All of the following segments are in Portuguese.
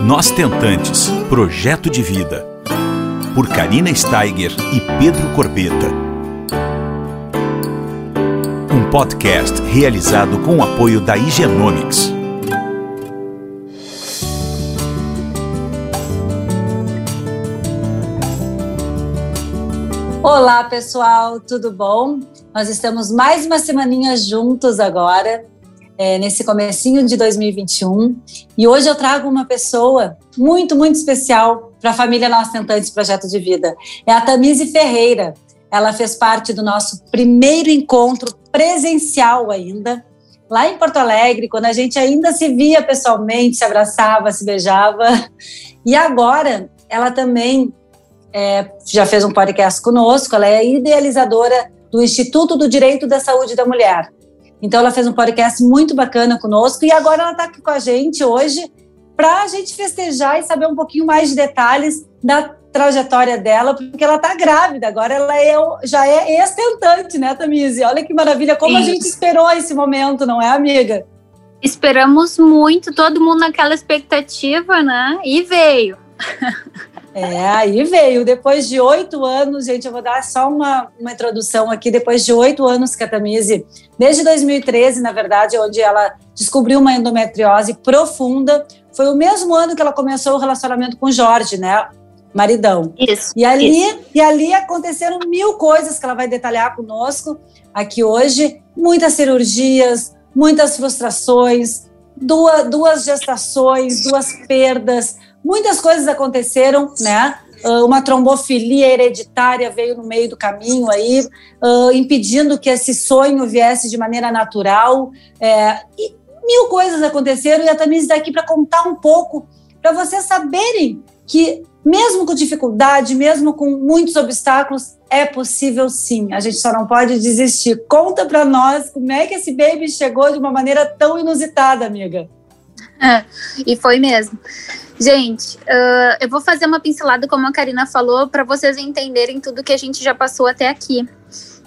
Nós Tentantes Projeto de Vida. Por Karina Steiger e Pedro Corbeta. Um podcast realizado com o apoio da Higienomics. Olá, pessoal, tudo bom? Nós estamos mais uma semaninha juntos agora é, nesse comecinho de 2021. E hoje eu trago uma pessoa muito, muito especial para a família Nós Tentantes Projeto de Vida. É a Tamise Ferreira. Ela fez parte do nosso primeiro encontro presencial ainda, lá em Porto Alegre, quando a gente ainda se via pessoalmente, se abraçava, se beijava. E agora ela também é, já fez um podcast conosco, ela é idealizadora do Instituto do Direito da Saúde da Mulher. Então, ela fez um podcast muito bacana conosco e agora ela está aqui com a gente hoje para a gente festejar e saber um pouquinho mais de detalhes da trajetória dela, porque ela está grávida, agora ela é, já é ex-tentante, né, Tamise? Olha que maravilha, como Isso. a gente esperou esse momento, não é, amiga? Esperamos muito, todo mundo naquela expectativa, né? E veio. É, aí veio. Depois de oito anos, gente, eu vou dar só uma, uma introdução aqui. Depois de oito anos que a Tamise, desde 2013, na verdade, onde ela descobriu uma endometriose profunda, foi o mesmo ano que ela começou o relacionamento com o Jorge, né? Maridão. Isso. E ali, isso. e ali aconteceram mil coisas que ela vai detalhar conosco aqui hoje. Muitas cirurgias, muitas frustrações, duas, duas gestações, duas perdas Muitas coisas aconteceram, né? Uh, uma trombofilia hereditária veio no meio do caminho aí, uh, impedindo que esse sonho viesse de maneira natural. É, e mil coisas aconteceram e a Tamires está aqui para contar um pouco, para vocês saberem que, mesmo com dificuldade, mesmo com muitos obstáculos, é possível sim. A gente só não pode desistir. Conta para nós como é que esse baby chegou de uma maneira tão inusitada, amiga. E foi mesmo. Gente, uh, eu vou fazer uma pincelada, como a Karina falou, para vocês entenderem tudo que a gente já passou até aqui.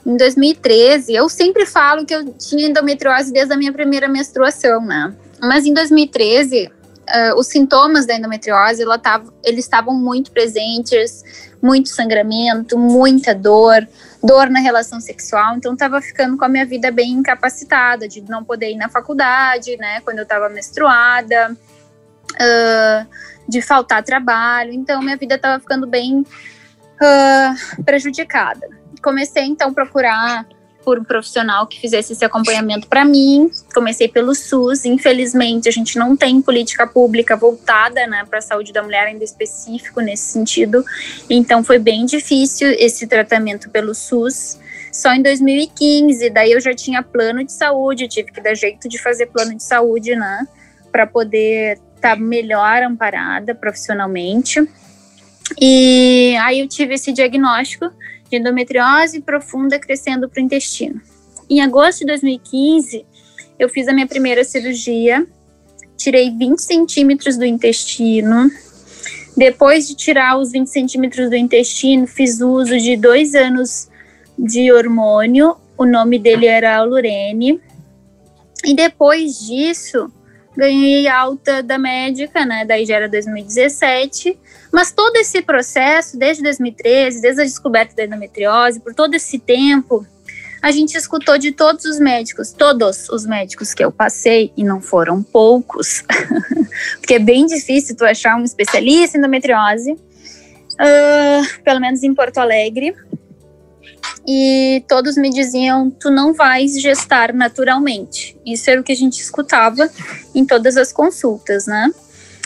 Em 2013, eu sempre falo que eu tinha endometriose desde a minha primeira menstruação, né? Mas em 2013, uh, os sintomas da endometriose, tava, eles estavam muito presentes, muito sangramento, muita dor, dor na relação sexual, então estava ficando com a minha vida bem incapacitada, de não poder ir na faculdade, né, quando eu estava menstruada, uh, de faltar trabalho, então minha vida estava ficando bem uh, prejudicada. Comecei então a procurar por um profissional que fizesse esse acompanhamento para mim. Comecei pelo SUS. Infelizmente, a gente não tem política pública voltada né, para a saúde da mulher, ainda específico nesse sentido. Então, foi bem difícil esse tratamento pelo SUS. Só em 2015, daí eu já tinha plano de saúde, tive que dar jeito de fazer plano de saúde, né, para poder estar tá melhor amparada profissionalmente. E aí eu tive esse diagnóstico de endometriose profunda crescendo para o intestino. Em agosto de 2015, eu fiz a minha primeira cirurgia, tirei 20 centímetros do intestino. Depois de tirar os 20 centímetros do intestino, fiz uso de dois anos de hormônio. O nome dele era Alurene. E depois disso, ganhei alta da médica, né? Daí já era 2017. Mas todo esse processo, desde 2013, desde a descoberta da endometriose, por todo esse tempo, a gente escutou de todos os médicos, todos os médicos que eu passei, e não foram poucos, porque é bem difícil tu achar um especialista em endometriose, uh, pelo menos em Porto Alegre, e todos me diziam: tu não vais gestar naturalmente. Isso era o que a gente escutava em todas as consultas, né?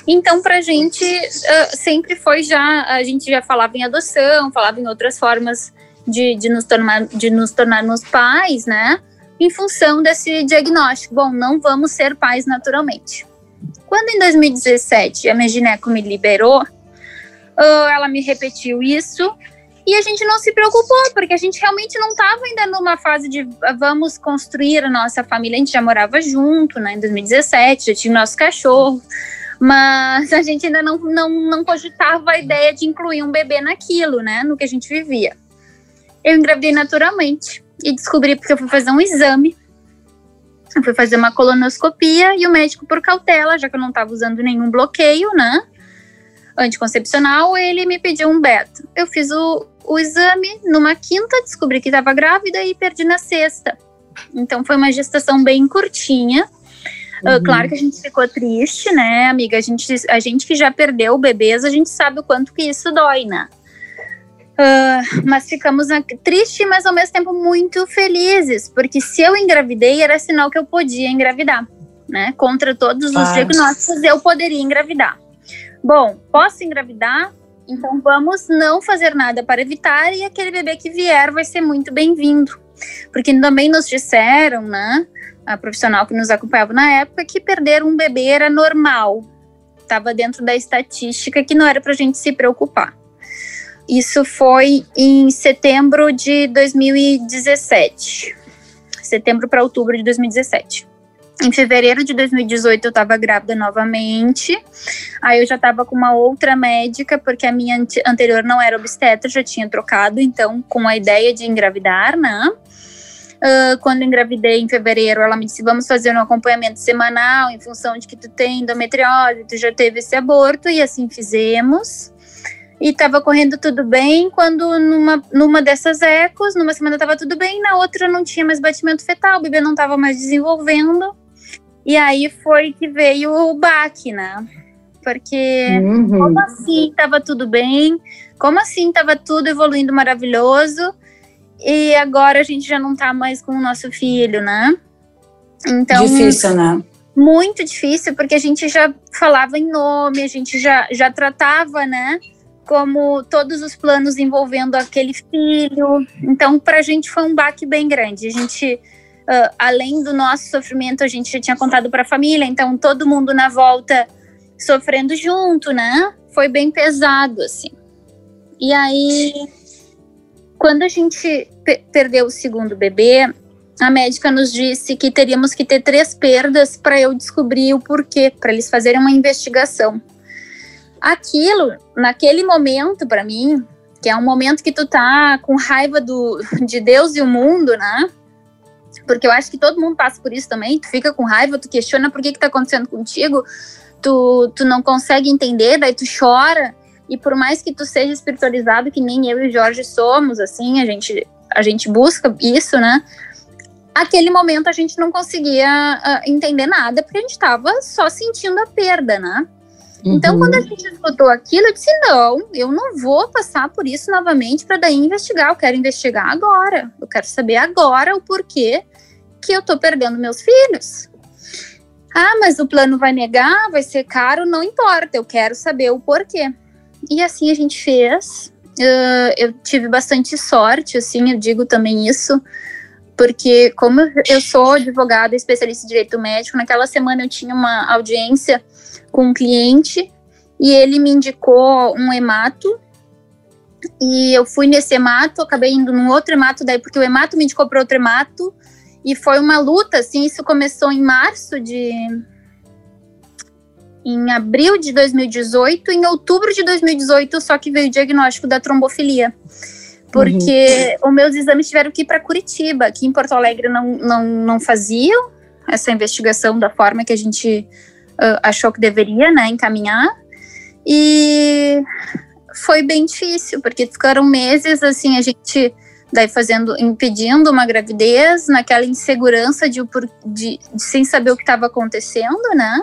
Então, para a gente uh, sempre foi já, a gente já falava em adoção, falava em outras formas de, de, nos, tornar, de nos tornarmos pais, né? Em função desse diagnóstico. Bom, não vamos ser pais naturalmente. Quando em 2017 a minha gineco me liberou, uh, ela me repetiu isso e a gente não se preocupou, porque a gente realmente não estava ainda numa fase de vamos construir a nossa família. A gente já morava junto, né, em 2017, já tinha nosso cachorro, mas a gente ainda não, não, não cogitava a ideia de incluir um bebê naquilo, né, no que a gente vivia. Eu engravidei naturalmente e descobri porque eu fui fazer um exame. Eu fui fazer uma colonoscopia e o médico, por cautela, já que eu não estava usando nenhum bloqueio, né, anticoncepcional, ele me pediu um beta. Eu fiz o, o exame numa quinta, descobri que estava grávida e perdi na sexta. Então foi uma gestação bem curtinha. Ah, uhum. Uh, claro que a gente ficou triste, né, amiga? A gente, a gente que já perdeu bebês, a gente sabe o quanto que isso dói, né? Uh, mas ficamos tristes, mas ao mesmo tempo muito felizes, porque se eu engravidei, era sinal que eu podia engravidar, né? Contra todos os diagnósticos, eu poderia engravidar. Bom, posso engravidar? Então vamos não fazer nada para evitar e aquele bebê que vier vai ser muito bem-vindo. Porque também nos disseram, né, a profissional que nos acompanhava na época, que perder um bebê era normal. Estava dentro da estatística que não era para a gente se preocupar. Isso foi em setembro de 2017. Setembro para outubro de 2017. Em fevereiro de 2018 eu estava grávida novamente. Aí eu já estava com uma outra médica, porque a minha anterior não era obstetra, já tinha trocado, então com a ideia de engravidar, né? Uh, quando engravidei em fevereiro, ela me disse: vamos fazer um acompanhamento semanal em função de que tu tem endometriose, tu já teve esse aborto, e assim fizemos e estava correndo tudo bem, quando numa, numa dessas ecos, numa semana estava tudo bem, na outra não tinha mais batimento fetal, o bebê não estava mais desenvolvendo. E aí foi que veio o baque, né? Porque uhum. como assim estava tudo bem? Como assim estava tudo evoluindo maravilhoso? E agora a gente já não está mais com o nosso filho, né? Então, difícil, né? Muito difícil, porque a gente já falava em nome, a gente já, já tratava, né? como todos os planos envolvendo aquele filho. Então, para a gente foi um baque bem grande. A gente, uh, além do nosso sofrimento, a gente já tinha contado para a família, então todo mundo na volta sofrendo junto, né? Foi bem pesado, assim. E aí, quando a gente perdeu o segundo bebê, a médica nos disse que teríamos que ter três perdas para eu descobrir o porquê, para eles fazerem uma investigação aquilo, naquele momento, para mim, que é um momento que tu tá com raiva do, de Deus e o mundo, né? Porque eu acho que todo mundo passa por isso também. Tu fica com raiva, tu questiona por que que tá acontecendo contigo, tu, tu não consegue entender, daí tu chora. E por mais que tu seja espiritualizado, que nem eu e o Jorge somos, assim, a gente, a gente busca isso, né? Aquele momento a gente não conseguia uh, entender nada, porque a gente tava só sentindo a perda, né? Então, uhum. quando a gente escutou aquilo, eu disse: não, eu não vou passar por isso novamente para daí investigar. Eu quero investigar agora. Eu quero saber agora o porquê que eu tô perdendo meus filhos. Ah, mas o plano vai negar, vai ser caro, não importa. Eu quero saber o porquê. E assim a gente fez. Uh, eu tive bastante sorte, assim, eu digo também isso, porque como eu sou advogada especialista em direito médico, naquela semana eu tinha uma audiência com um cliente e ele me indicou um hemato. E eu fui nesse hemato, acabei indo num outro hemato, daí porque o hemato me indicou para outro hemato. E foi uma luta, assim, isso começou em março de. Em abril de 2018, em outubro de 2018, só que veio o diagnóstico da trombofilia. Porque uhum. os meus exames tiveram que ir para Curitiba, que em Porto Alegre não, não, não faziam essa investigação da forma que a gente achou que deveria, né, encaminhar. E foi bem difícil, porque ficaram meses assim, a gente daí fazendo, impedindo uma gravidez, naquela insegurança de, de, de sem saber o que estava acontecendo, né?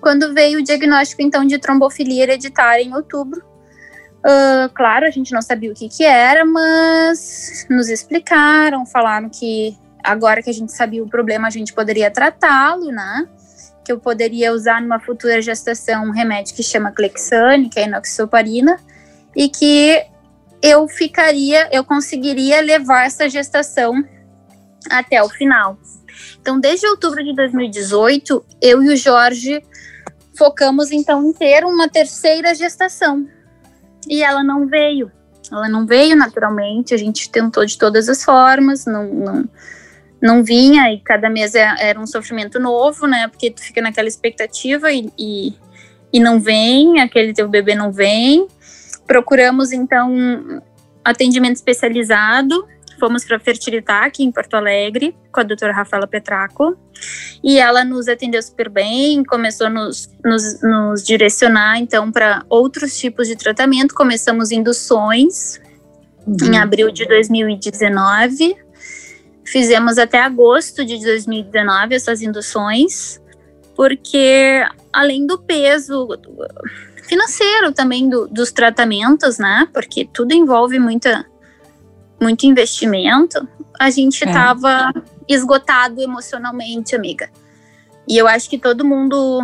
Quando veio o diagnóstico, então, de trombofilia hereditária em outubro. Uh, claro, a gente não sabia o que que era, mas nos explicaram, falaram que agora que a gente sabia o problema, a gente poderia tratá-lo, né? Que eu poderia usar numa futura gestação um remédio que chama Clexane, que é inoxoparina, e que eu ficaria, eu conseguiria levar essa gestação até o final. Então, desde outubro de 2018, eu e o Jorge focamos então em ter uma terceira gestação. E ela não veio. Ela não veio naturalmente, a gente tentou de todas as formas, não, não não vinha e cada mês é, era um sofrimento novo, né? Porque tu fica naquela expectativa e, e, e não vem, aquele teu bebê não vem. Procuramos então atendimento especializado, fomos para Fertilitar aqui em Porto Alegre com a doutora Rafaela Petraco e ela nos atendeu super bem, começou a nos, nos, nos direcionar então para outros tipos de tratamento. Começamos induções uhum. em abril de 2019, fizemos até agosto de 2019 essas induções, porque além do peso financeiro também do, dos tratamentos, né? Porque tudo envolve muita muito investimento, a gente estava é. esgotado emocionalmente, amiga. E eu acho que todo mundo,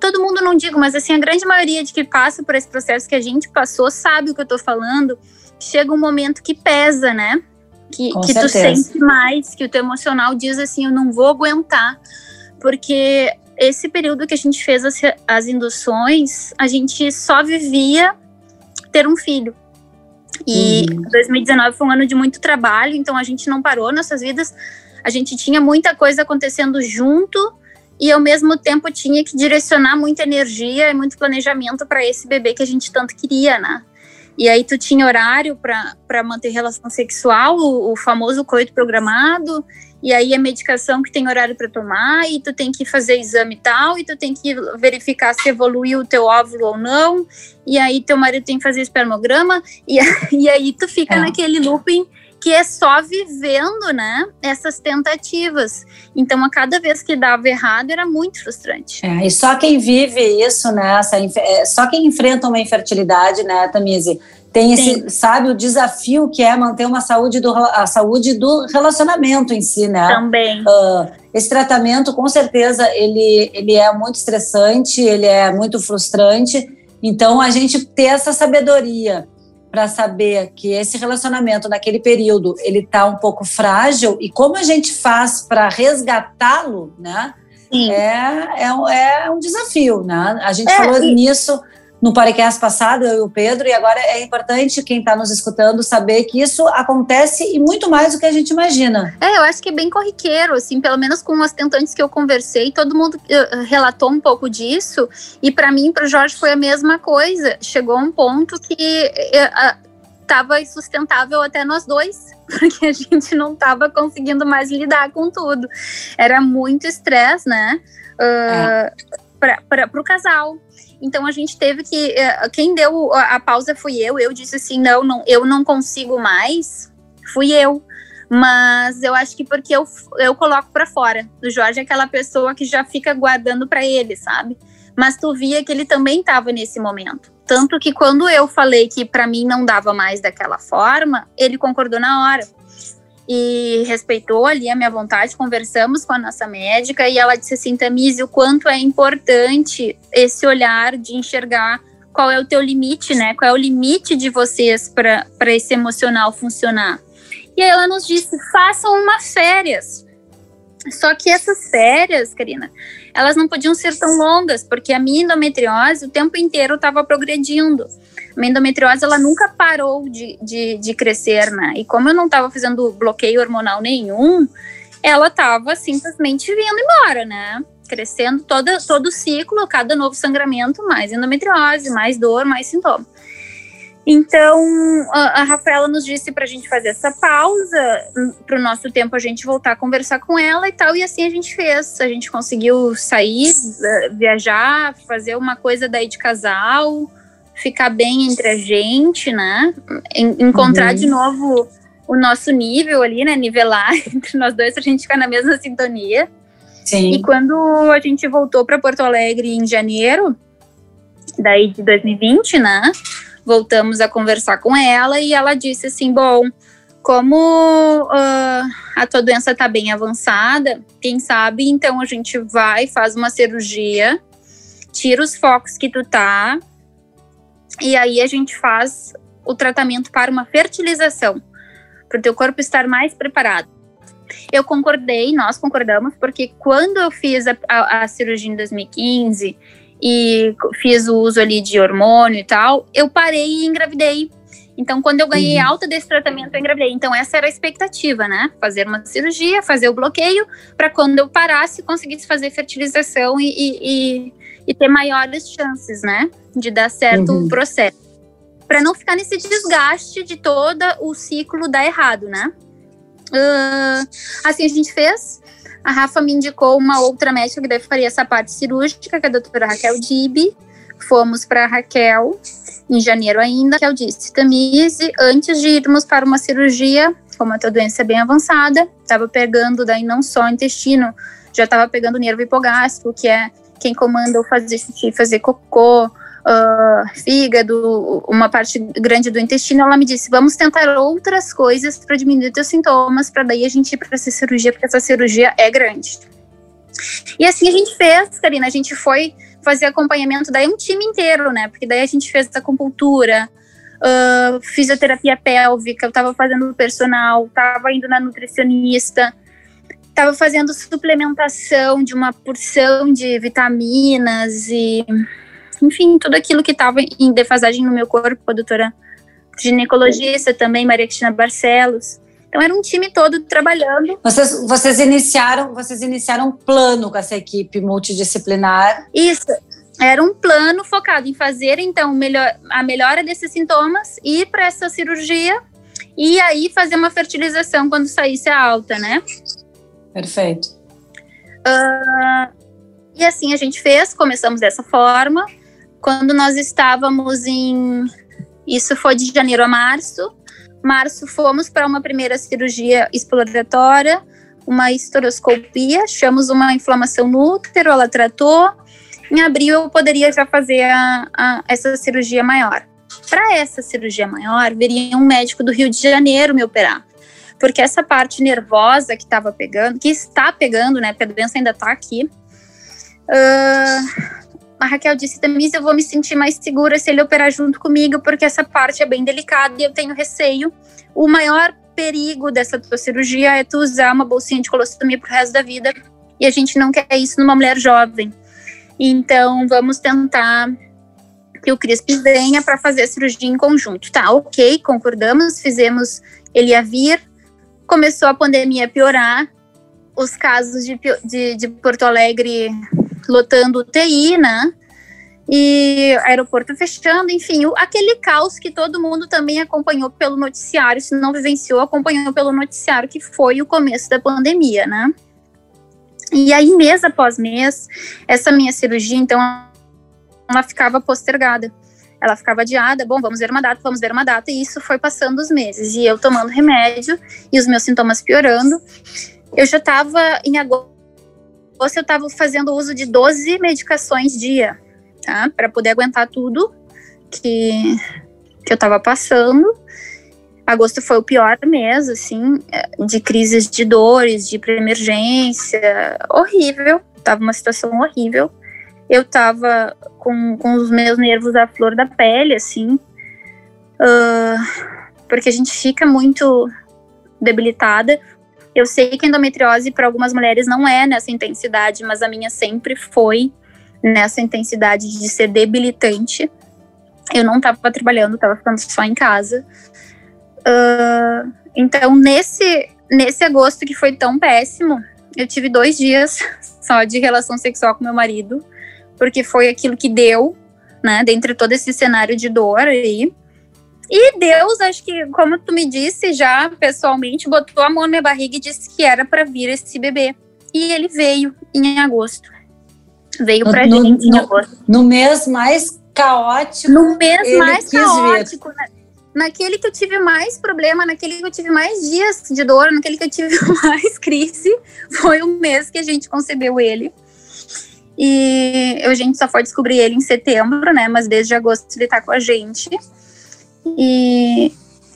todo mundo não digo, mas assim, a grande maioria de que passa por esse processo que a gente passou sabe o que eu tô falando. Chega um momento que pesa, né? Que, que tu sente mais, que o teu emocional diz assim, eu não vou aguentar. Porque esse período que a gente fez as, as induções, a gente só vivia ter um filho. E uhum. 2019 foi um ano de muito trabalho, então a gente não parou nossas vidas. A gente tinha muita coisa acontecendo junto e ao mesmo tempo tinha que direcionar muita energia e muito planejamento para esse bebê que a gente tanto queria, né? E aí tu tinha horário para manter relação sexual, o, o famoso coito programado, e aí a medicação que tem horário para tomar, e tu tem que fazer exame e tal, e tu tem que verificar se evoluiu o teu óvulo ou não, e aí teu marido tem que fazer espermograma, e, e aí tu fica é. naquele looping que é só vivendo, né, essas tentativas. Então, a cada vez que dava errado, era muito frustrante. É, e só quem vive isso, né, essa, é, só quem enfrenta uma infertilidade, né, Tamise, tem esse, Sim. sabe, o desafio que é manter uma saúde do, a saúde do relacionamento em si, né? Também. Uh, esse tratamento, com certeza, ele, ele é muito estressante, ele é muito frustrante. Então, a gente ter essa sabedoria para saber que esse relacionamento naquele período ele está um pouco frágil e como a gente faz para resgatá-lo, né? É, é, é um desafio, né? A gente é, falou e... nisso no podcast passado, eu e o Pedro, e agora é importante quem está nos escutando saber que isso acontece e muito mais do que a gente imagina. É, eu acho que é bem corriqueiro, assim, pelo menos com os tentantes que eu conversei, todo mundo uh, relatou um pouco disso, e para mim, para o Jorge, foi a mesma coisa. Chegou um ponto que estava uh, insustentável até nós dois, porque a gente não estava conseguindo mais lidar com tudo. Era muito estresse, né? Uh, é. Para o casal. Então a gente teve que. Eh, quem deu a pausa fui eu. Eu disse assim: não, não eu não consigo mais. Fui eu. Mas eu acho que porque eu, eu coloco para fora. O Jorge é aquela pessoa que já fica guardando para ele, sabe? Mas tu via que ele também estava nesse momento. Tanto que quando eu falei que para mim não dava mais daquela forma, ele concordou na hora e respeitou ali a minha vontade, conversamos com a nossa médica e ela disse assim, Tamise, o quanto é importante esse olhar de enxergar qual é o teu limite, né? Qual é o limite de vocês para esse emocional funcionar. E ela nos disse, façam umas férias. Só que essas férias, Karina, elas não podiam ser tão longas, porque a minha endometriose o tempo inteiro estava progredindo a endometriose ela nunca parou de, de, de crescer, né? E como eu não estava fazendo bloqueio hormonal nenhum, ela estava simplesmente vindo embora, né? Crescendo todo, todo o ciclo, cada novo sangramento, mais endometriose, mais dor, mais sintoma. Então, a, a Rafaela nos disse para a gente fazer essa pausa, para o nosso tempo a gente voltar a conversar com ela e tal, e assim a gente fez. A gente conseguiu sair, eh, viajar, fazer uma coisa daí de casal, ficar bem entre a gente, né? Encontrar uhum. de novo o nosso nível ali, né? Nivelar entre nós dois pra gente ficar na mesma sintonia. Sim. E quando a gente voltou para Porto Alegre em janeiro, daí de 2020, né? Voltamos a conversar com ela e ela disse assim: bom, como uh, a tua doença tá bem avançada, quem sabe então a gente vai, faz uma cirurgia, tira os focos que tu tá, e aí a gente faz o tratamento para uma fertilização, para o teu corpo estar mais preparado. Eu concordei, nós concordamos, porque quando eu fiz a, a, a cirurgia em 2015 e fiz o uso ali de hormônio e tal, eu parei e engravidei. Então, quando eu ganhei uhum. alta desse tratamento, eu engravidei. Então, essa era a expectativa, né? Fazer uma cirurgia, fazer o bloqueio, para quando eu parasse, conseguisse fazer fertilização e, e, e, ter maiores chances, né? de dar certo uhum. o processo. para não ficar nesse desgaste de todo o ciclo dar errado, né? Uh, assim a gente fez. A Rafa me indicou uma outra médica que deve faria essa parte cirúrgica, que é a doutora Raquel Dibi. Fomos para Raquel em janeiro ainda. Raquel disse: Tamise, antes de irmos para uma cirurgia, como a tua doença é bem avançada, estava pegando daí não só o intestino, já estava pegando o nervo hipogástrico, que é quem comanda o fazer xixi, fazer cocô, uh, fígado, uma parte grande do intestino. Ela me disse: vamos tentar outras coisas para diminuir teus sintomas, para daí a gente ir para essa cirurgia, porque essa cirurgia é grande. E assim a gente fez, Karina, a gente foi fazer acompanhamento, daí um time inteiro, né? Porque daí a gente fez acupuntura, uh, fisioterapia pélvica, eu tava fazendo personal, tava indo na nutricionista, tava fazendo suplementação de uma porção de vitaminas e, enfim, tudo aquilo que tava em defasagem no meu corpo, a doutora ginecologista também, Maria Cristina Barcelos. Então era um time todo trabalhando. Vocês, vocês iniciaram, vocês iniciaram um plano com essa equipe multidisciplinar. Isso. Era um plano focado em fazer então melhor, a melhora desses sintomas, ir para essa cirurgia e aí fazer uma fertilização quando saísse a alta, né? Perfeito. Uh, e assim a gente fez, começamos dessa forma. Quando nós estávamos em. Isso foi de janeiro a março. Março fomos para uma primeira cirurgia exploratória, uma esteroscopia, achamos uma inflamação no útero, ela tratou. Em abril eu poderia já fazer a, a, essa cirurgia maior. Para essa cirurgia maior, viria um médico do Rio de Janeiro me operar. Porque essa parte nervosa que estava pegando, que está pegando, né? A doença ainda está aqui. Uh, a Raquel disse, Tamisa, eu vou me sentir mais segura se ele operar junto comigo, porque essa parte é bem delicada e eu tenho receio. O maior perigo dessa tua cirurgia é tu usar uma bolsinha de colostomia pro resto da vida, e a gente não quer isso numa mulher jovem. Então, vamos tentar que o CRISP venha para fazer a cirurgia em conjunto. Tá, ok, concordamos, fizemos, ele ia vir, começou a pandemia a piorar, os casos de, de, de Porto Alegre lotando UTI, né? E aeroporto fechando, enfim, aquele caos que todo mundo também acompanhou pelo noticiário, se não vivenciou, acompanhou pelo noticiário, que foi o começo da pandemia, né? E aí, mês após mês, essa minha cirurgia, então, ela ficava postergada. Ela ficava adiada, bom, vamos ver uma data, vamos ver uma data, e isso foi passando os meses. E eu tomando remédio e os meus sintomas piorando. Eu já estava em agosto eu estava fazendo uso de 12 medicações dia, tá? Para poder aguentar tudo que, que eu estava passando. Agosto foi o pior mês, assim, de crises de dores, de emergência, horrível. Tava uma situação horrível. Eu tava com, com os meus nervos à flor da pele, assim, uh, porque a gente fica muito debilitada. Eu sei que endometriose para algumas mulheres não é nessa intensidade, mas a minha sempre foi nessa intensidade de ser debilitante. Eu não estava trabalhando, estava ficando só em casa. Uh, então, nesse, nesse agosto que foi tão péssimo, eu tive dois dias só de relação sexual com meu marido, porque foi aquilo que deu, né, dentre todo esse cenário de dor aí. E Deus, acho que, como tu me disse já pessoalmente, botou a mão na minha barriga e disse que era para vir esse bebê. E ele veio em agosto. Veio pra no, gente no, em agosto. No mês mais caótico. No mês mais caótico. Né? naquele que eu tive mais problema, naquele que eu tive mais dias de dor, naquele que eu tive mais crise, foi o mês que a gente concebeu ele. E a gente só foi descobrir ele em setembro, né? Mas desde agosto ele tá com a gente. E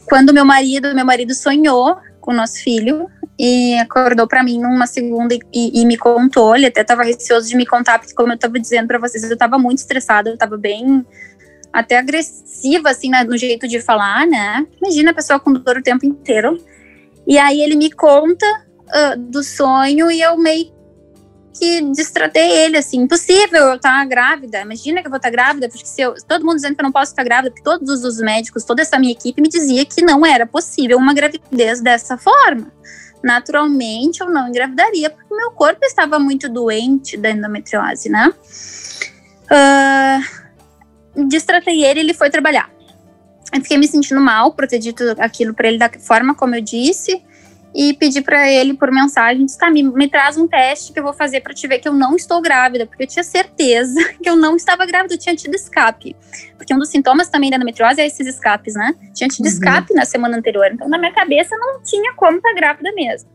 quando meu marido, meu marido sonhou com o nosso filho e acordou para mim numa segunda e, e, me contou, ele até estava receoso de me contar, porque como eu estava dizendo para vocês, eu estava muito estressada, eu estava bem até agressiva assim no jeito de falar, né? Imagina a pessoa com dor o tempo inteiro. E aí ele me conta uh, do sonho e eu meio que distratei ele, assim, impossível eu estar grávida, imagina que eu vou estar grávida, porque se eu, todo mundo dizendo que eu não posso estar grávida, porque todos os médicos, toda essa minha equipe me dizia que não era possível uma gravidez dessa forma. Naturalmente eu não engravidaria, porque meu corpo estava muito doente da endometriose, né? Uh, distratei ele, ele foi trabalhar. Eu fiquei me sentindo mal por ter dito aquilo para ele da forma como eu disse e pedi para ele por mensagem, disse, tá, me, me traz um teste que eu vou fazer para te ver que eu não estou grávida, porque eu tinha certeza que eu não estava grávida, eu tinha tido escape. Porque um dos sintomas também da endometriose é esses escapes, né? Tinha tido uhum. escape na semana anterior, então na minha cabeça não tinha como estar tá grávida mesmo.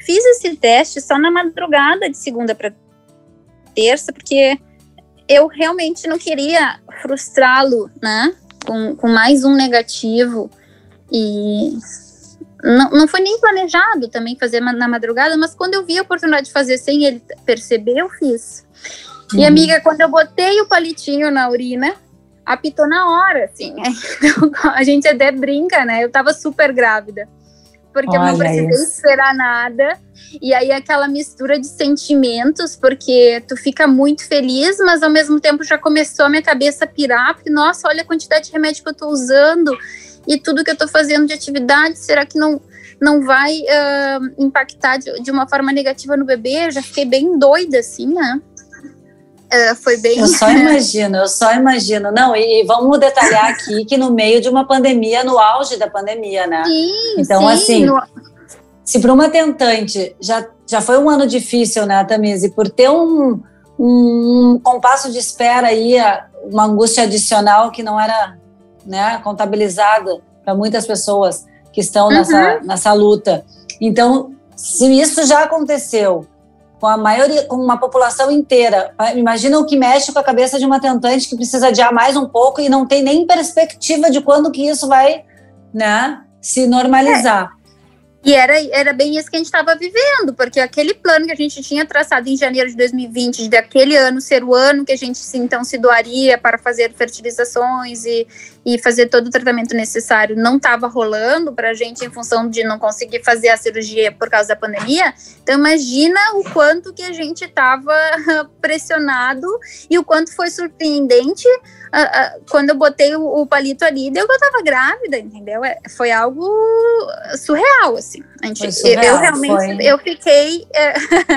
Fiz esse teste só na madrugada de segunda para terça, porque eu realmente não queria frustrá-lo, né? Com, com mais um negativo. E não, não foi nem planejado também fazer na madrugada, mas quando eu vi a oportunidade de fazer sem ele perceber, eu fiz. Uhum. E amiga, quando eu botei o palitinho na urina, apitou na hora, assim. Então, a gente até brinca, né? Eu tava super grávida. Porque Olha eu não precisei isso. esperar nada. E aí aquela mistura de sentimentos, porque tu fica muito feliz, mas ao mesmo tempo já começou a minha cabeça a pirar, porque, nossa, olha a quantidade de remédio que eu tô usando e tudo que eu estou fazendo de atividade, será que não, não vai uh, impactar de, de, uma forma negativa no bebê? Eu já fiquei bem doida, assim, né? Uh, foi bem. Eu só imagino, eu só imagino. Não, e, e, vamos detalhar aqui que no meio de uma pandemia, no auge da pandemia, né? Sim, então, sim, assim, no... se para uma tentante já, já foi um ano difícil, né, Tamise, por ter um, um compasso de espera aí, uma angústia adicional que não era né, contabilizada para muitas pessoas que estão uhum. nessa, nessa luta. Então, se isso já aconteceu com a maioria, com uma população inteira, imagina o que mexe com a cabeça de uma tentante que precisa adiar mais um pouco e não tem nem perspectiva de quando que isso vai, né, se normalizar. É. E era, era bem isso que a gente estava vivendo, porque aquele plano que a gente tinha traçado em janeiro de 2020, daquele ano ser o ano que a gente então se doaria para fazer fertilizações e, e fazer todo o tratamento necessário, não estava rolando para a gente em função de não conseguir fazer a cirurgia por causa da pandemia. Então, imagina o quanto que a gente estava pressionado e o quanto foi surpreendente uh, uh, quando eu botei o, o, palito ali, deu que eu tava grávida, entendeu? É, foi algo surreal, assim. A gente, surreal, eu, realmente, foi. eu fiquei é,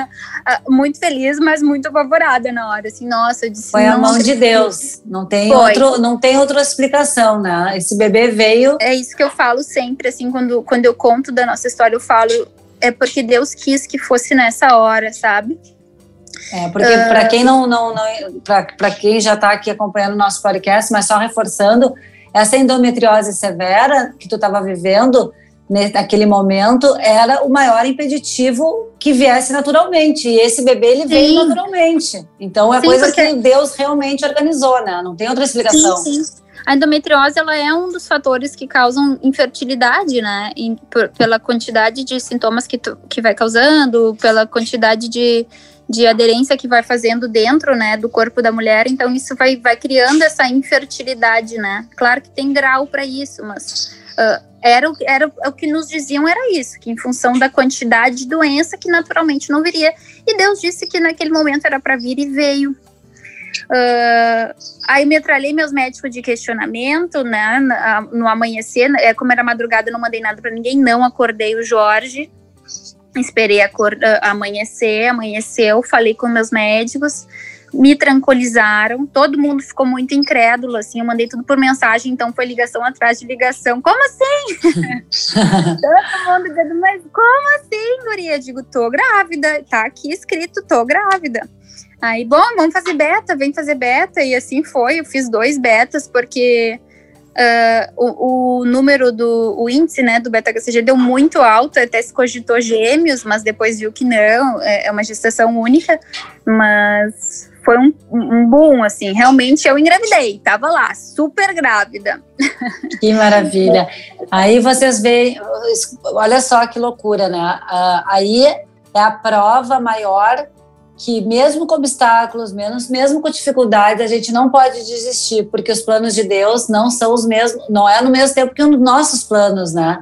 muito feliz, mas muito apavorada na hora, assim, nossa, eu disse... Foi a mão de Deus, não tem, outro, não tem outra explicação, né? Esse bebê veio... É isso que eu falo sempre, assim, quando, quando eu conto da nossa história, eu falo, é porque Deus quis que fosse nessa hora, sabe? É, porque uh, para quem não, não, não para quem já está aqui acompanhando o nosso podcast, mas só reforçando, essa endometriose severa que tu estava vivendo naquele momento era o maior impeditivo que viesse naturalmente. E esse bebê ele sim. veio naturalmente. Então é sim, coisa porque... que Deus realmente organizou, né? Não tem outra explicação. Sim, sim. A endometriose ela é um dos fatores que causam infertilidade, né? por, pela quantidade de sintomas que, tu, que vai causando, pela quantidade de, de aderência que vai fazendo dentro, né, do corpo da mulher. Então isso vai, vai criando essa infertilidade, né? Claro que tem grau para isso, mas uh, era, era o que nos diziam era isso, que em função da quantidade de doença que naturalmente não viria. E Deus disse que naquele momento era para vir e veio. Uh, aí metralhei meus médicos de questionamento, né? No amanhecer, é, como era madrugada, não mandei nada para ninguém, não acordei o Jorge. Esperei a cor, amanhecer, amanheceu, falei com meus médicos, me tranquilizaram, todo mundo ficou muito incrédulo, assim, eu mandei tudo por mensagem, então foi ligação atrás de ligação. Como assim? todo mundo dizendo, mas como assim, guria? Eu digo, tô grávida, tá aqui escrito, tô grávida. Aí, bom, vamos fazer beta, vem fazer beta, e assim foi, eu fiz dois betas, porque Uh, o, o, número do o índice né, do beta-HCG deu muito alto, até se cogitou gêmeos, mas depois viu que não, é, é uma gestação única, mas foi um, um boom, assim, realmente eu engravidei, tava lá, super grávida. Que maravilha. Aí vocês veem, olha só que loucura, né? Uh, aí é a prova maior que mesmo com obstáculos, mesmo com dificuldades, a gente não pode desistir, porque os planos de Deus não são os mesmos, não é no mesmo tempo que os nossos planos, né?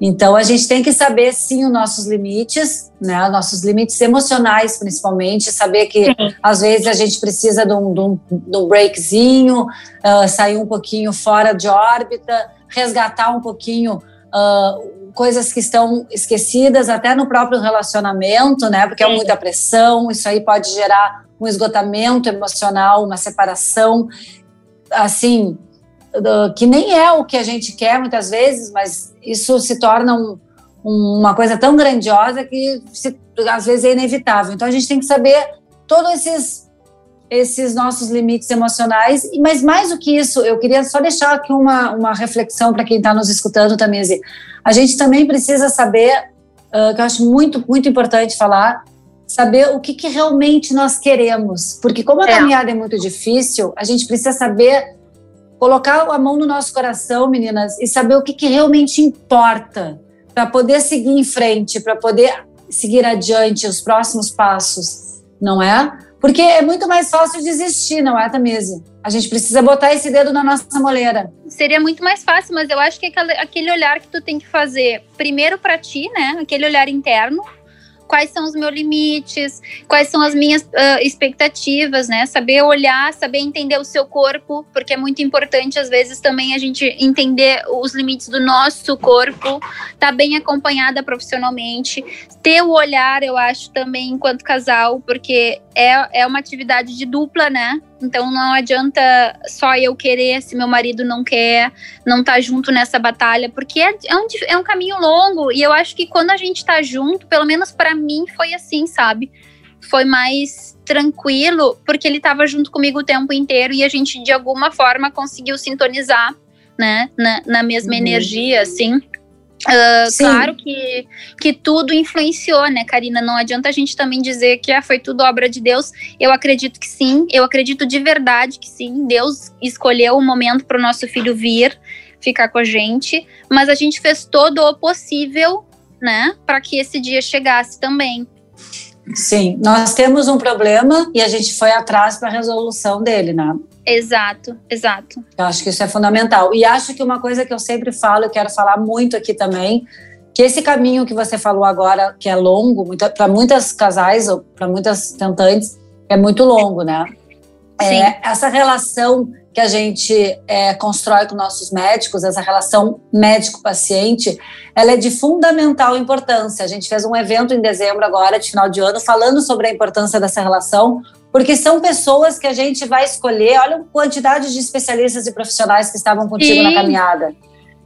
Então a gente tem que saber sim os nossos limites, né? Nossos limites emocionais, principalmente, saber que sim. às vezes a gente precisa de um, de um, de um breakzinho, uh, sair um pouquinho fora de órbita, resgatar um pouquinho uh, coisas que estão esquecidas até no próprio relacionamento, né? Porque é muita pressão, isso aí pode gerar um esgotamento emocional, uma separação. Assim, que nem é o que a gente quer muitas vezes, mas isso se torna um, um, uma coisa tão grandiosa que se, às vezes é inevitável. Então a gente tem que saber todos esses esses nossos limites emocionais. Mas mais do que isso, eu queria só deixar aqui uma, uma reflexão para quem está nos escutando, Tamise. A gente também precisa saber, uh, que eu acho muito, muito importante falar, saber o que, que realmente nós queremos. Porque como a é. caminhada é muito difícil, a gente precisa saber colocar a mão no nosso coração, meninas, e saber o que, que realmente importa para poder seguir em frente, para poder seguir adiante os próximos passos, não é? Porque é muito mais fácil desistir, não é, Tamise? A gente precisa botar esse dedo na nossa moleira. Seria muito mais fácil, mas eu acho que aquele olhar que tu tem que fazer primeiro para ti, né? Aquele olhar interno, quais são os meus limites, quais são as minhas uh, expectativas, né? Saber olhar, saber entender o seu corpo, porque é muito importante às vezes também a gente entender os limites do nosso corpo, tá bem acompanhada profissionalmente, ter o olhar, eu acho também enquanto casal, porque é, é uma atividade de dupla, né? Então não adianta só eu querer se meu marido não quer, não tá junto nessa batalha, porque é, é, um, é um caminho longo e eu acho que quando a gente tá junto, pelo menos para mim foi assim, sabe? Foi mais tranquilo, porque ele tava junto comigo o tempo inteiro e a gente de alguma forma conseguiu sintonizar, né, na, na mesma uhum. energia, assim. Uh, claro que, que tudo influenciou, né, Karina? Não adianta a gente também dizer que ah, foi tudo obra de Deus. Eu acredito que sim, eu acredito de verdade que sim. Deus escolheu o momento para o nosso filho vir, ficar com a gente, mas a gente fez todo o possível, né, para que esse dia chegasse também. Sim, nós temos um problema e a gente foi atrás para a resolução dele, né? Exato, exato. Eu acho que isso é fundamental. E acho que uma coisa que eu sempre falo, e quero falar muito aqui também, que esse caminho que você falou agora, que é longo, para muitas casais ou para muitas tentantes, é muito longo, né? Sim. É, essa relação que a gente é, constrói com nossos médicos, essa relação médico-paciente, ela é de fundamental importância. A gente fez um evento em dezembro agora, de final de ano, falando sobre a importância dessa relação, porque são pessoas que a gente vai escolher. Olha a quantidade de especialistas e profissionais que estavam contigo Sim. na caminhada.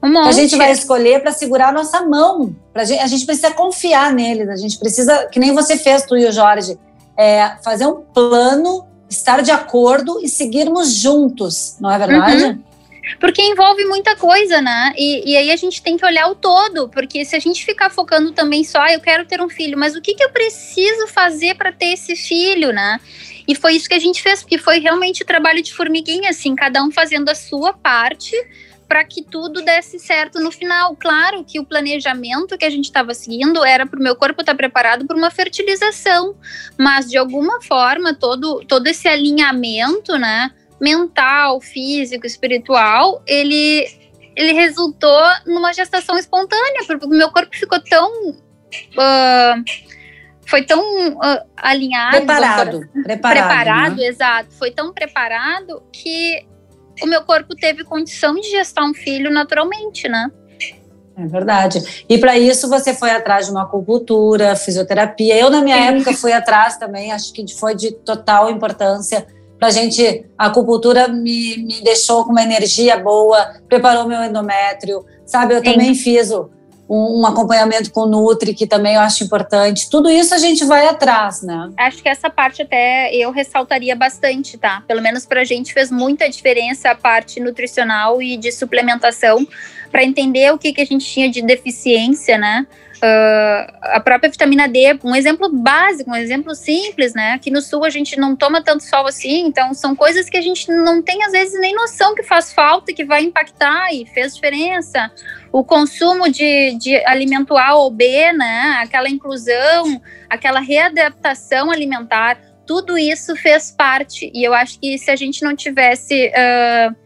Um a gente vai escolher para segurar a nossa mão. Pra gente, a gente precisa confiar neles. A gente precisa, que nem você fez, tu e o Jorge, é, fazer um plano, estar de acordo e seguirmos juntos, não é verdade? Uhum. Porque envolve muita coisa, né? E, e, aí a gente tem que olhar o todo, porque se a gente ficar focando também só, ah, eu quero ter um filho, mas o que, que eu preciso fazer para ter esse filho, né? E foi isso que a gente fez, porque foi realmente trabalho de formiguinha, assim, cada um fazendo a sua parte para que tudo desse certo no final. Claro que o planejamento que a gente estava seguindo era para o meu corpo estar tá preparado para uma fertilização, mas de alguma forma todo, todo esse alinhamento, né, mental, físico, espiritual, ele ele resultou numa gestação espontânea, porque o meu corpo ficou tão uh, foi tão uh, alinhado. Preparado. Preparado, preparado né? exato. Foi tão preparado que o meu corpo teve condição de gestar um filho naturalmente, né? É verdade. E para isso você foi atrás de uma acupuntura, fisioterapia. Eu, na minha Sim. época, fui atrás também, acho que foi de total importância para a gente. A acupuntura me, me deixou com uma energia boa, preparou meu endométrio, sabe? Eu Sim. também fiz o, um, acompanhamento com o Nutri, que também eu acho importante. Tudo isso a gente vai atrás, né? Acho que essa parte até eu ressaltaria bastante, tá? Pelo menos pra gente fez muita diferença a parte nutricional e de suplementação para entender o que, que a gente tinha de deficiência, né? Uh, a própria vitamina D, um exemplo básico, um exemplo simples, né? Aqui no sul a gente não toma tanto sol assim, então são coisas que a gente não tem às vezes nem noção que faz falta que vai impactar e fez diferença. O consumo de, de alimento A ou B, né? Aquela inclusão, aquela readaptação alimentar, tudo isso fez parte. E eu acho que se a gente não tivesse uh,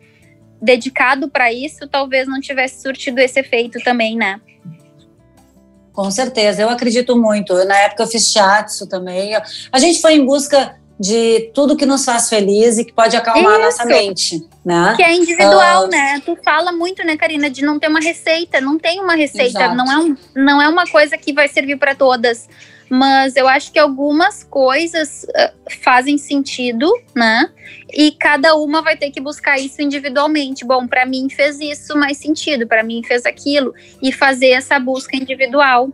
dedicado para isso, talvez não tivesse surtido esse efeito também, né? Com certeza, eu acredito muito. Na época eu fiz shiatsu também. A gente foi em busca de tudo que nos faz feliz e que pode acalmar Isso. a nossa mente, né? Que é individual, uh, né? Tu fala muito, né, Karina, de não ter uma receita. Não tem uma receita, não é, um, não é uma coisa que vai servir para todas. Mas eu acho que algumas coisas uh, fazem sentido, né? E cada uma vai ter que buscar isso individualmente. Bom, para mim fez isso mais sentido, para mim fez aquilo, e fazer essa busca individual.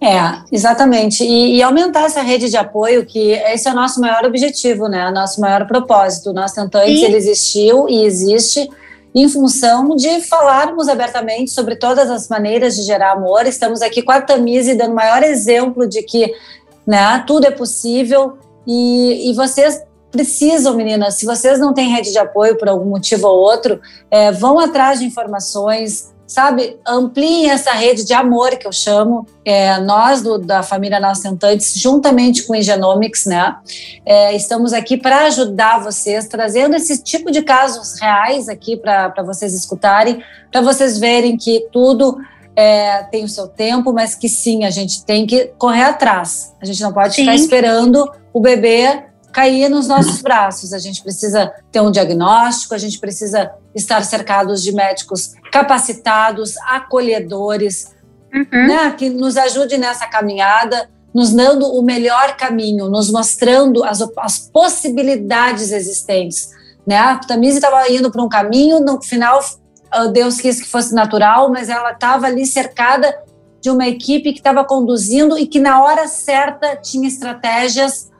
É, exatamente. E, e, aumentar essa rede de apoio, que esse é o nosso maior objetivo, né? O nosso maior propósito. O nosso Tentantes, ele existiu e existe em função de falarmos abertamente sobre todas as maneiras de gerar amor. Estamos aqui com a Tamise dando o maior exemplo de que né, tudo é possível e, e vocês precisam, meninas, se vocês não têm rede de apoio por algum motivo ou outro, é, vão atrás de informações, sabe? Ampliem essa rede de amor que eu chamo. É, nós do, da família Nascentantes, juntamente com o Ingenomics, né? É, estamos aqui para ajudar vocês, trazendo esse tipo de casos reais aqui para vocês escutarem, para vocês verem que tudo é, tem o seu tempo, mas que sim, a gente tem que correr atrás. A gente não pode sim. ficar esperando o bebê cair nos nossos braços. A gente precisa ter um diagnóstico, a gente precisa estar cercados de médicos capacitados, acolhedores, uhum. né, que nos ajude nessa caminhada, nos dando o melhor caminho, nos mostrando as, as possibilidades existentes. Né? A Tamise estava indo para um caminho, no final ah, Deus quis que fosse natural, mas ela estava ali cercada de uma equipe que estava conduzindo e que na hora certa tinha estratégias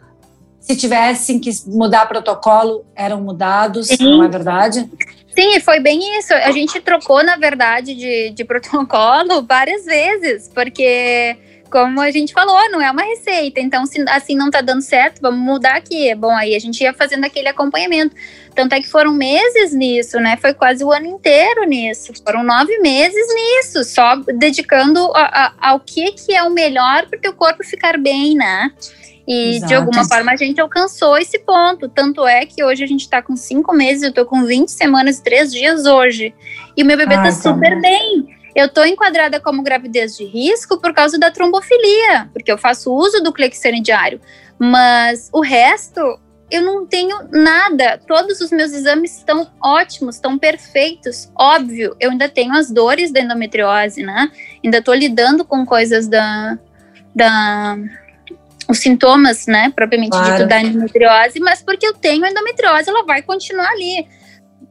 se tivessem que mudar protocolo, eram mudados, Sim. não é verdade? Sim, foi bem isso. A gente trocou, na verdade, de, de protocolo várias vezes, porque, como a gente falou, não é uma receita. Então, se assim não tá dando certo, vamos mudar aqui. Bom, aí a gente ia fazendo aquele acompanhamento. Tanto é que foram meses nisso, né? Foi quase o ano inteiro nisso. Foram nove meses nisso, só dedicando a, a, ao que, que é o melhor para o teu corpo ficar bem, né? E Exato. de alguma forma a gente alcançou esse ponto. Tanto é que hoje a gente tá com cinco meses, eu tô com 20 semanas e três dias hoje. E o meu bebê Ai, tá super tá bem. Eu tô enquadrada como gravidez de risco por causa da trombofilia, porque eu faço uso do Clexane diário. Mas o resto, eu não tenho nada. Todos os meus exames estão ótimos, estão perfeitos. Óbvio, eu ainda tenho as dores da endometriose, né? Ainda tô lidando com coisas da, da os sintomas, né, propriamente claro. dito da endometriose, mas porque eu tenho endometriose, ela vai continuar ali.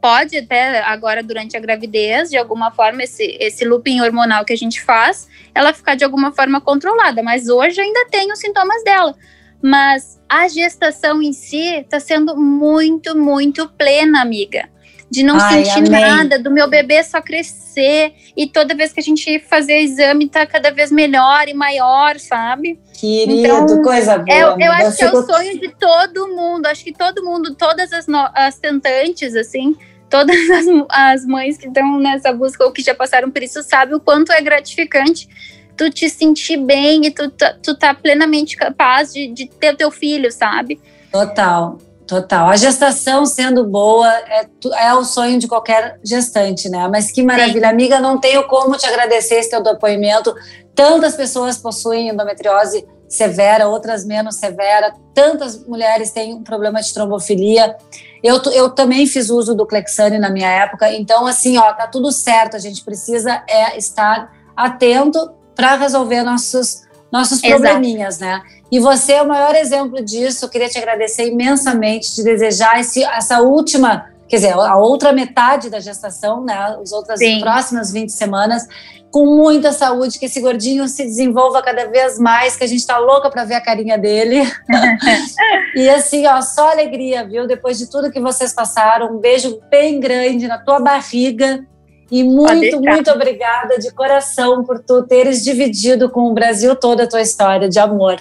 Pode até agora durante a gravidez, de alguma forma, esse, esse looping hormonal que a gente faz, ela ficar de alguma forma controlada, mas hoje ainda tem os sintomas dela. Mas a gestação em si está sendo muito, muito plena, amiga de não Ai, sentir amém. nada, do meu bebê só crescer e toda vez que a gente fazer exame tá cada vez melhor e maior, sabe? Querido, então, coisa boa. É, eu, eu acho que é o sonho de todo mundo, acho que todo mundo, todas as, no, as tentantes, assim, todas as, as mães que estão nessa busca ou que já passaram por isso sabem o quanto é gratificante tu te sentir bem e tu, tu tá plenamente capaz de, de ter teu filho, sabe? Total. Total. A gestação sendo boa é, é o sonho de qualquer gestante, né? Mas que maravilha. Sim. Amiga, não tenho como te agradecer esse teu depoimento. Tantas pessoas possuem endometriose severa, outras menos severa. Tantas mulheres têm um problema de trombofilia. Eu, eu também fiz uso do Clexane na minha época. Então, assim, ó, tá tudo certo. A gente precisa é estar atento para resolver nossos, nossos probleminhas, né? E você é o maior exemplo disso. Eu queria te agradecer imensamente, te desejar esse, essa última, quer dizer, a outra metade da gestação, né? As outras Sim. próximas 20 semanas, com muita saúde, que esse gordinho se desenvolva cada vez mais, que a gente está louca para ver a carinha dele. e assim, ó, só alegria, viu? Depois de tudo que vocês passaram, um beijo bem grande na tua barriga. E muito, muito obrigada de coração por tu teres dividido com o Brasil toda a tua história de amor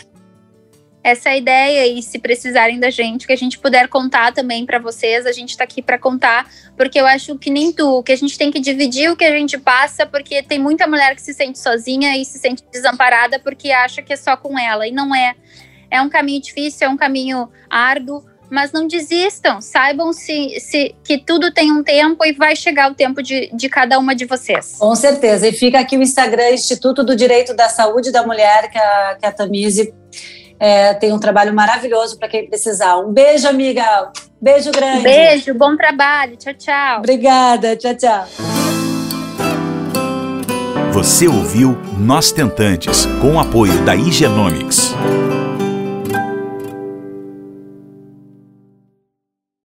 essa é ideia e se precisarem da gente, que a gente puder contar também para vocês, a gente está aqui para contar, porque eu acho que nem tu, que a gente tem que dividir o que a gente passa, porque tem muita mulher que se sente sozinha e se sente desamparada porque acha que é só com ela e não é. É um caminho difícil, é um caminho árduo, mas não desistam, saibam se, se que tudo tem um tempo e vai chegar o tempo de, de cada uma de vocês. Com certeza. E fica aqui o Instagram Instituto do Direito da Saúde da Mulher, que a, que a Tamise é, tem um trabalho maravilhoso para quem precisar. Um beijo, amiga. Beijo grande. Beijo, bom trabalho. Tchau, tchau. Obrigada. Tchau, tchau. Você ouviu Nós Tentantes, com o apoio da Igenomics.